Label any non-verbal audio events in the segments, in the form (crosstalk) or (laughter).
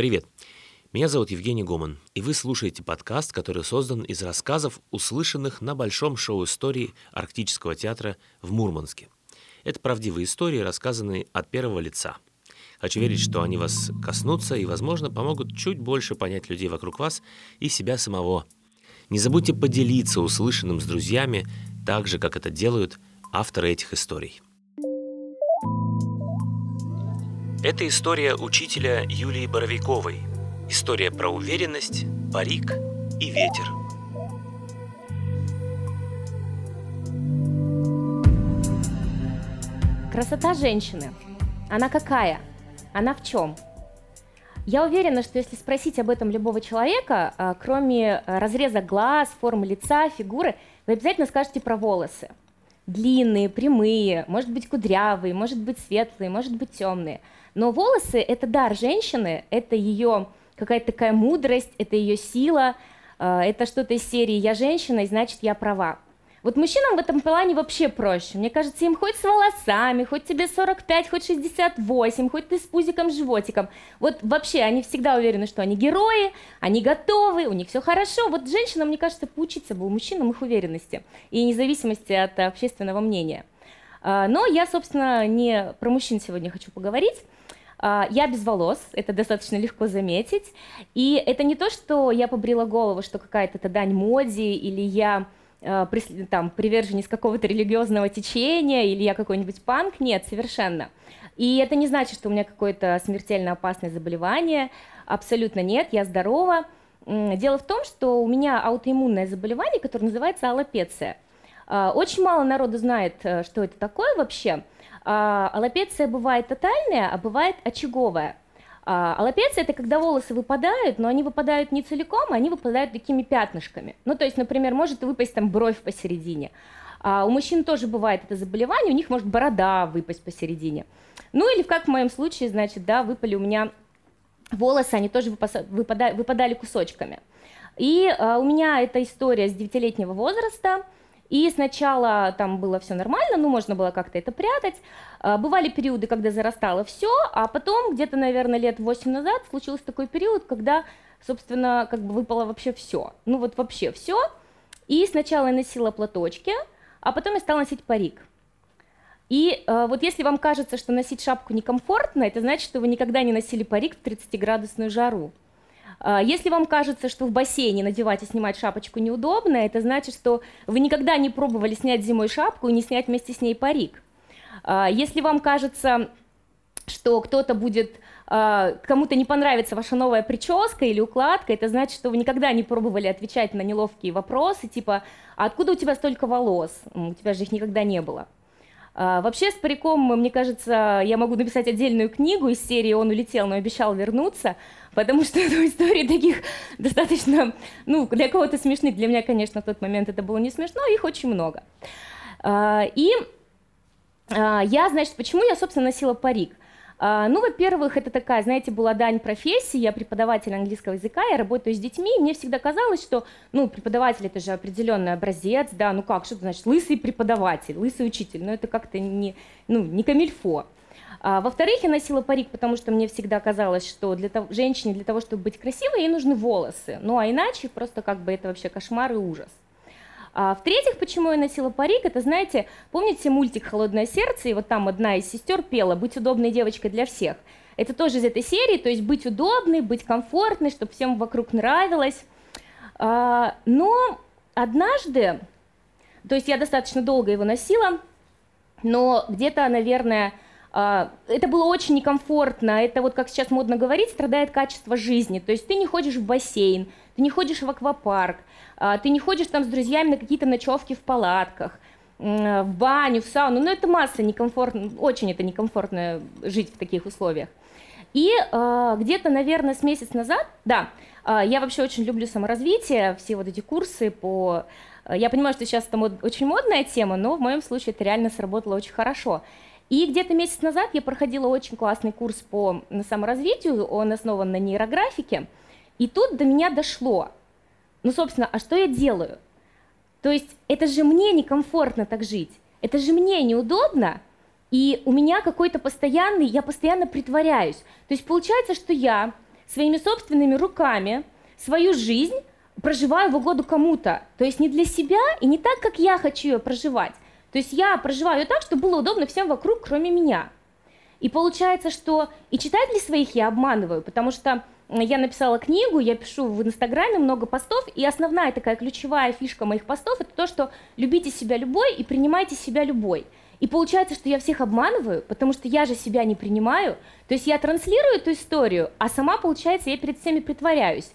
Привет! Меня зовут Евгений Гоман, и вы слушаете подкаст, который создан из рассказов, услышанных на большом шоу истории Арктического театра в Мурманске. Это правдивые истории, рассказанные от первого лица. Хочу верить, что они вас коснутся и, возможно, помогут чуть больше понять людей вокруг вас и себя самого. Не забудьте поделиться услышанным с друзьями, так же, как это делают авторы этих историй. Это история учителя Юлии Боровиковой. История про уверенность, парик и ветер. Красота женщины. Она какая? Она в чем? Я уверена, что если спросить об этом любого человека, а, кроме разреза глаз, формы лица, фигуры, вы обязательно скажете про волосы. Длинные, прямые, может быть кудрявые, может быть светлые, может быть темные – но волосы — это дар женщины, это ее какая-то такая мудрость, это ее сила, э, это что-то из серии «я женщина, и значит я права». Вот мужчинам в этом плане вообще проще. Мне кажется, им хоть с волосами, хоть тебе 45, хоть 68, хоть ты с пузиком, животиком. Вот вообще они всегда уверены, что они герои, они готовы, у них все хорошо. Вот женщинам, мне кажется, поучиться бы у мужчинам их уверенности и независимости от общественного мнения. Э, но я, собственно, не про мужчин сегодня хочу поговорить. А, я без волос, это достаточно легко заметить. И это не то, что я побрила голову, что какая-то это дань моде, или я а, там, приверженец какого-то религиозного течения, или я какой-нибудь панк. Нет, совершенно. И это не значит, что у меня какое-то смертельно опасное заболевание. Абсолютно нет, я здорова. Дело в том, что у меня аутоиммунное заболевание, которое называется аллопеция. А, очень мало народу знает, э, что это такое вообще. А, аллопеция бывает тотальная, а бывает очаговая. А, аллопеция – это когда волосы выпадают, но они выпадают не целиком, а они выпадают такими пятнышками. Ну, то есть, например, может выпасть там бровь посередине. А у мужчин тоже бывает это заболевание, у них может борода выпасть посередине. Ну, или как в моем случае, значит, да, выпали у меня волосы, они тоже выпадали, выпадали кусочками. И а, у меня эта история с 9-летнего возраста – и сначала там было все нормально, ну, можно было как-то это прятать. А, бывали периоды, когда зарастало все, а потом где-то, наверное, лет 8 назад случился такой период, когда, собственно, как бы выпало вообще все. Ну, вот вообще все. И сначала я носила платочки, а потом я стала носить парик. И э, вот если вам кажется, что носить шапку некомфортно, это значит, что вы никогда не носили парик в 30-градусную жару. А, если вам кажется, что в бассейне надевать и снимать шапочку неудобно, это значит, что вы никогда не пробовали снять зимой шапку и не снять вместе с ней парик. А, если вам кажется, что кто-то будет, а, кому-то не понравится ваша новая прическа или укладка, это значит, что вы никогда не пробовали отвечать на неловкие вопросы, типа, а откуда у тебя столько волос? У тебя же их никогда не было. Вообще с париком, мне кажется, я могу написать отдельную книгу из серии «Он улетел, но обещал вернуться», потому что (laughs) ну, истории таких достаточно, ну, для кого-то смешных, для меня, конечно, в тот момент это было не смешно, их очень много. А, и а, я, значит, почему я, собственно, носила парик? А, ну, во-первых, это такая, знаете, была дань профессии, я преподаватель английского языка, я работаю с детьми, и мне всегда казалось, что, ну, преподаватель это же определенный образец, да, ну как, что это значит, лысый преподаватель, лысый учитель, ну это как-то не, ну, не камильфо. А, во-вторых, я носила парик, потому что мне всегда казалось, что для того, женщине для того, чтобы быть красивой, ей нужны волосы. Ну а иначе просто как бы это вообще кошмар и ужас. А, в-третьих, почему я носила парик, это, знаете, помните мультик «Холодное сердце», и вот там одна из сестер пела «Быть удобной девочкой для всех». Это тоже из этой серии, то есть быть удобной, быть комфортной, чтобы всем вокруг нравилось. А, но однажды, то есть я достаточно долго его носила, но где-то, наверное, это было очень некомфортно, это вот как сейчас модно говорить, страдает качество жизни, то есть ты не ходишь в бассейн, ты не ходишь в аквапарк, а, ты не ходишь там с друзьями на какие-то ночевки в палатках, в баню, в сауну, но это масса некомфортно, очень это некомфортно жить в таких условиях. И э, где-то, наверное, с месяц назад, да, я вообще очень люблю саморазвитие, все вот эти курсы по... Я понимаю, что сейчас это мод, очень модная тема, но в моем случае это реально сработало очень хорошо. И где-то месяц назад я проходила очень классный курс по саморазвитию, он основан на нейрографике, и тут до меня дошло, ну, собственно, а что я делаю? То есть это же мне некомфортно так жить, это же мне неудобно, и у меня какой-то постоянный, я постоянно притворяюсь. То есть получается, что я своими собственными руками свою жизнь проживаю в угоду кому-то. То есть не для себя и не так, как я хочу ее проживать. То есть я проживаю так, чтобы было удобно всем вокруг, кроме меня. И получается, что и читателей своих я обманываю, потому что я написала книгу, я пишу в Инстаграме много постов, и основная такая ключевая фишка моих постов это то, что любите себя любой и принимайте себя любой. И получается, что я всех обманываю, потому что я же себя не принимаю. То есть я транслирую эту историю, а сама, получается, я перед всеми притворяюсь.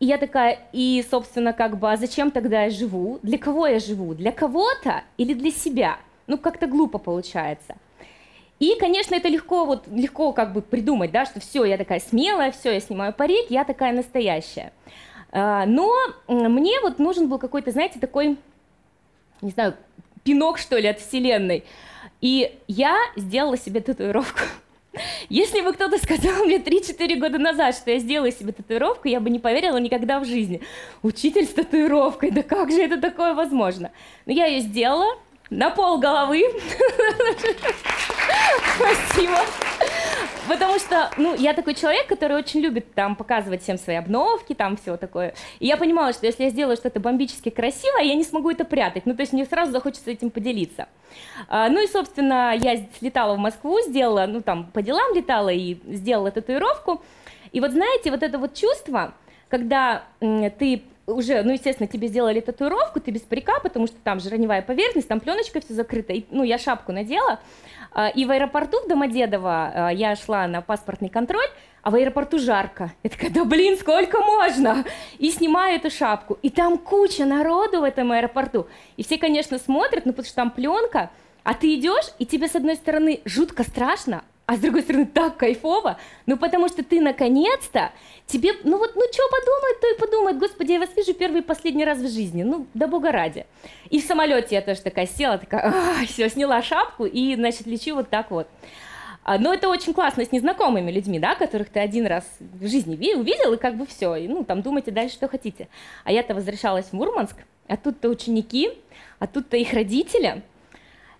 И я такая, и, собственно, как бы, а зачем тогда я живу? Для кого я живу? Для кого-то или для себя? Ну, как-то глупо получается. И, конечно, это легко, вот, легко как бы придумать, да, что все, я такая смелая, все, я снимаю парик, я такая настоящая. А, но мне вот нужен был какой-то, знаете, такой, не знаю, пинок, что ли, от вселенной. И я сделала себе татуировку. Если бы кто-то сказал мне 3-4 года назад, что я сделаю себе татуировку, я бы не поверила никогда в жизни. Учитель с татуировкой, да как же это такое возможно? Но я ее сделала на пол головы. (laughs) Спасибо. Потому что, ну, я такой человек, который очень любит там показывать всем свои обновки, там все такое. И я понимала, что если я сделаю что-то бомбически красивое, я не смогу это прятать. Ну, то есть мне сразу захочется этим поделиться. А, ну и, собственно, я слетала в Москву, сделала, ну, там, по делам летала и сделала татуировку. И вот знаете, вот это вот чувство, когда ты уже, ну, естественно, тебе сделали татуировку, ты без парика, потому что там же раневая поверхность, там пленочка все закрыта, и, ну, я шапку надела, а, и в аэропорту в Домодедово а, я шла на паспортный контроль, а в аэропорту жарко. Я такая, да блин, сколько можно? И снимаю эту шапку. И там куча народу в этом аэропорту. И все, конечно, смотрят, ну потому что там пленка, а ты идешь, и тебе с одной стороны жутко страшно, а с другой стороны так кайфово, ну потому что ты наконец-то, тебе, ну вот, ну что подумает, то и подумает, господи, я вас вижу первый и последний раз в жизни, ну да бога ради. И в самолете я тоже такая села, такая, все, сняла шапку и, значит, лечу вот так вот. А, но это очень классно с незнакомыми людьми, да, которых ты один раз в жизни увидел, и как бы все, и, ну, там думайте дальше, что хотите. А я-то возвращалась в Мурманск, а тут-то ученики, а тут-то их родители.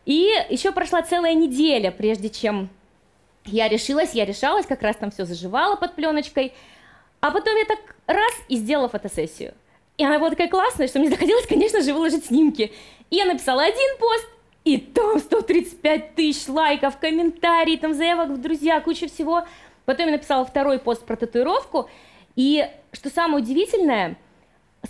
И еще прошла целая неделя, прежде чем я решилась, я решалась, как раз там все заживала под пленочкой. А потом я так раз и сделала фотосессию. И она была такая классная, что мне захотелось, конечно же, выложить снимки. И я написала один пост, и там 135 тысяч лайков, комментарий, там заявок в друзья, куча всего. Потом я написала второй пост про татуировку. И что самое удивительное,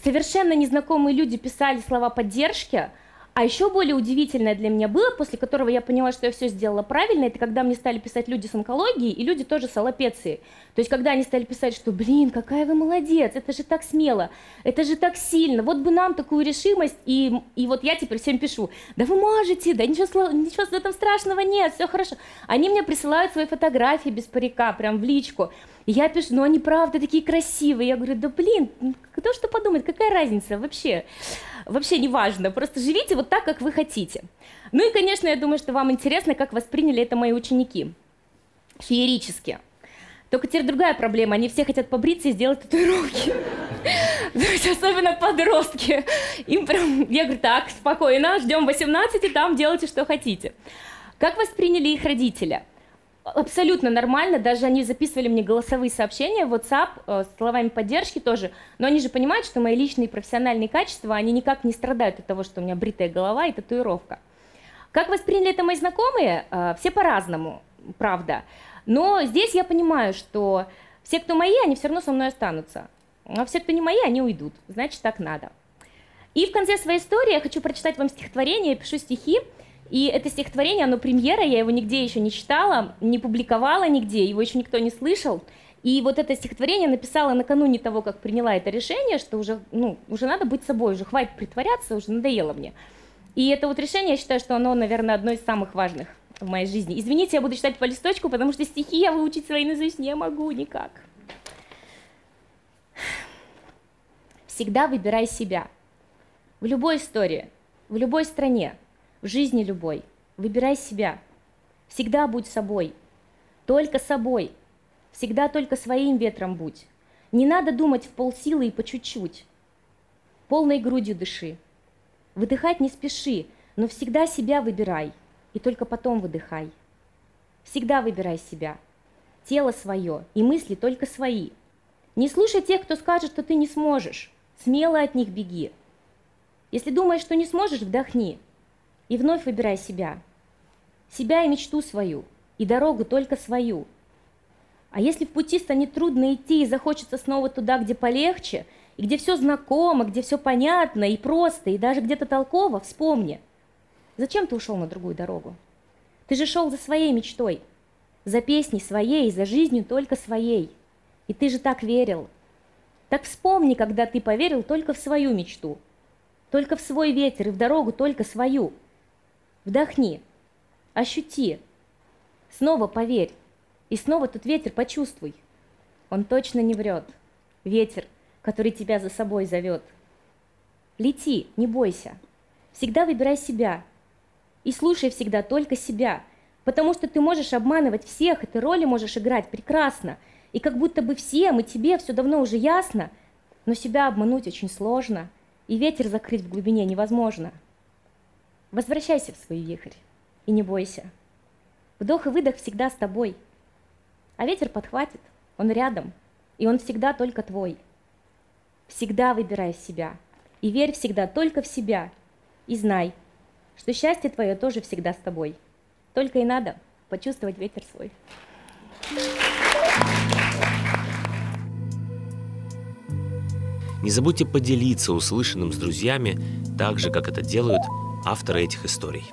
совершенно незнакомые люди писали слова поддержки – а еще более удивительное для меня было, после которого я поняла, что я все сделала правильно, это когда мне стали писать люди с онкологией и люди тоже с аллопецией. То есть когда они стали писать, что, блин, какая вы молодец, это же так смело, это же так сильно, вот бы нам такую решимость, и, и вот я теперь всем пишу, да вы можете, да ничего, ничего в этом страшного нет, все хорошо. Они мне присылают свои фотографии без парика, прям в личку. Я пишу, ну они правда такие красивые. Я говорю, да блин, кто что подумает, какая разница вообще? Вообще не важно, просто живите вот так, как вы хотите. Ну и, конечно, я думаю, что вам интересно, как восприняли это мои ученики. Феерически. Только теперь другая проблема, они все хотят побриться и сделать татуировки. (laughs) Особенно подростки. Им прям, я говорю, так, спокойно, ждем 18, и там делайте, что хотите. Как восприняли их родители? Абсолютно нормально, даже они записывали мне голосовые сообщения в WhatsApp э, с словами поддержки тоже, но они же понимают, что мои личные профессиональные качества, они никак не страдают от того, что у меня бритая голова и татуировка. Как восприняли это мои знакомые? Э, все по-разному, правда. Но здесь я понимаю, что все, кто мои, они все равно со мной останутся. А все, кто не мои, они уйдут. Значит, так надо. И в конце своей истории я хочу прочитать вам стихотворение, я пишу стихи, и это стихотворение, оно премьера, я его нигде еще не читала, не публиковала нигде, его еще никто не слышал. И вот это стихотворение написала накануне того, как приняла это решение, что уже, ну, уже надо быть собой, уже хватит притворяться, уже надоело мне. И это вот решение, я считаю, что оно, наверное, одно из самых важных в моей жизни. Извините, я буду читать по листочку, потому что стихи я выучить свои наизусть не могу никак. Всегда выбирай себя. В любой истории, в любой стране – в жизни любой. Выбирай себя. Всегда будь собой. Только собой. Всегда только своим ветром будь. Не надо думать в полсилы и по чуть-чуть. Полной грудью дыши. Выдыхать не спеши, но всегда себя выбирай. И только потом выдыхай. Всегда выбирай себя. Тело свое и мысли только свои. Не слушай тех, кто скажет, что ты не сможешь. Смело от них беги. Если думаешь, что не сможешь, вдохни. И вновь выбирай себя. Себя и мечту свою. И дорогу только свою. А если в пути станет трудно идти и захочется снова туда, где полегче, и где все знакомо, где все понятно и просто, и даже где-то толково, вспомни. Зачем ты ушел на другую дорогу? Ты же шел за своей мечтой, за песней своей, за жизнью только своей. И ты же так верил. Так вспомни, когда ты поверил только в свою мечту, только в свой ветер и в дорогу только свою. Вдохни, ощути, снова поверь, и снова тут ветер почувствуй. Он точно не врет. Ветер, который тебя за собой зовет. Лети, не бойся. Всегда выбирай себя. И слушай всегда только себя. Потому что ты можешь обманывать всех, и ты роли можешь играть прекрасно. И как будто бы всем, и тебе все давно уже ясно. Но себя обмануть очень сложно. И ветер закрыть в глубине невозможно. Возвращайся в свой вихрь. И не бойся. Вдох и выдох всегда с тобой – а ветер подхватит, он рядом, и он всегда только твой. Всегда выбирай себя, и верь всегда только в себя, и знай, что счастье твое тоже всегда с тобой. Только и надо почувствовать ветер свой. Не забудьте поделиться услышанным с друзьями, так же, как это делают авторы этих историй.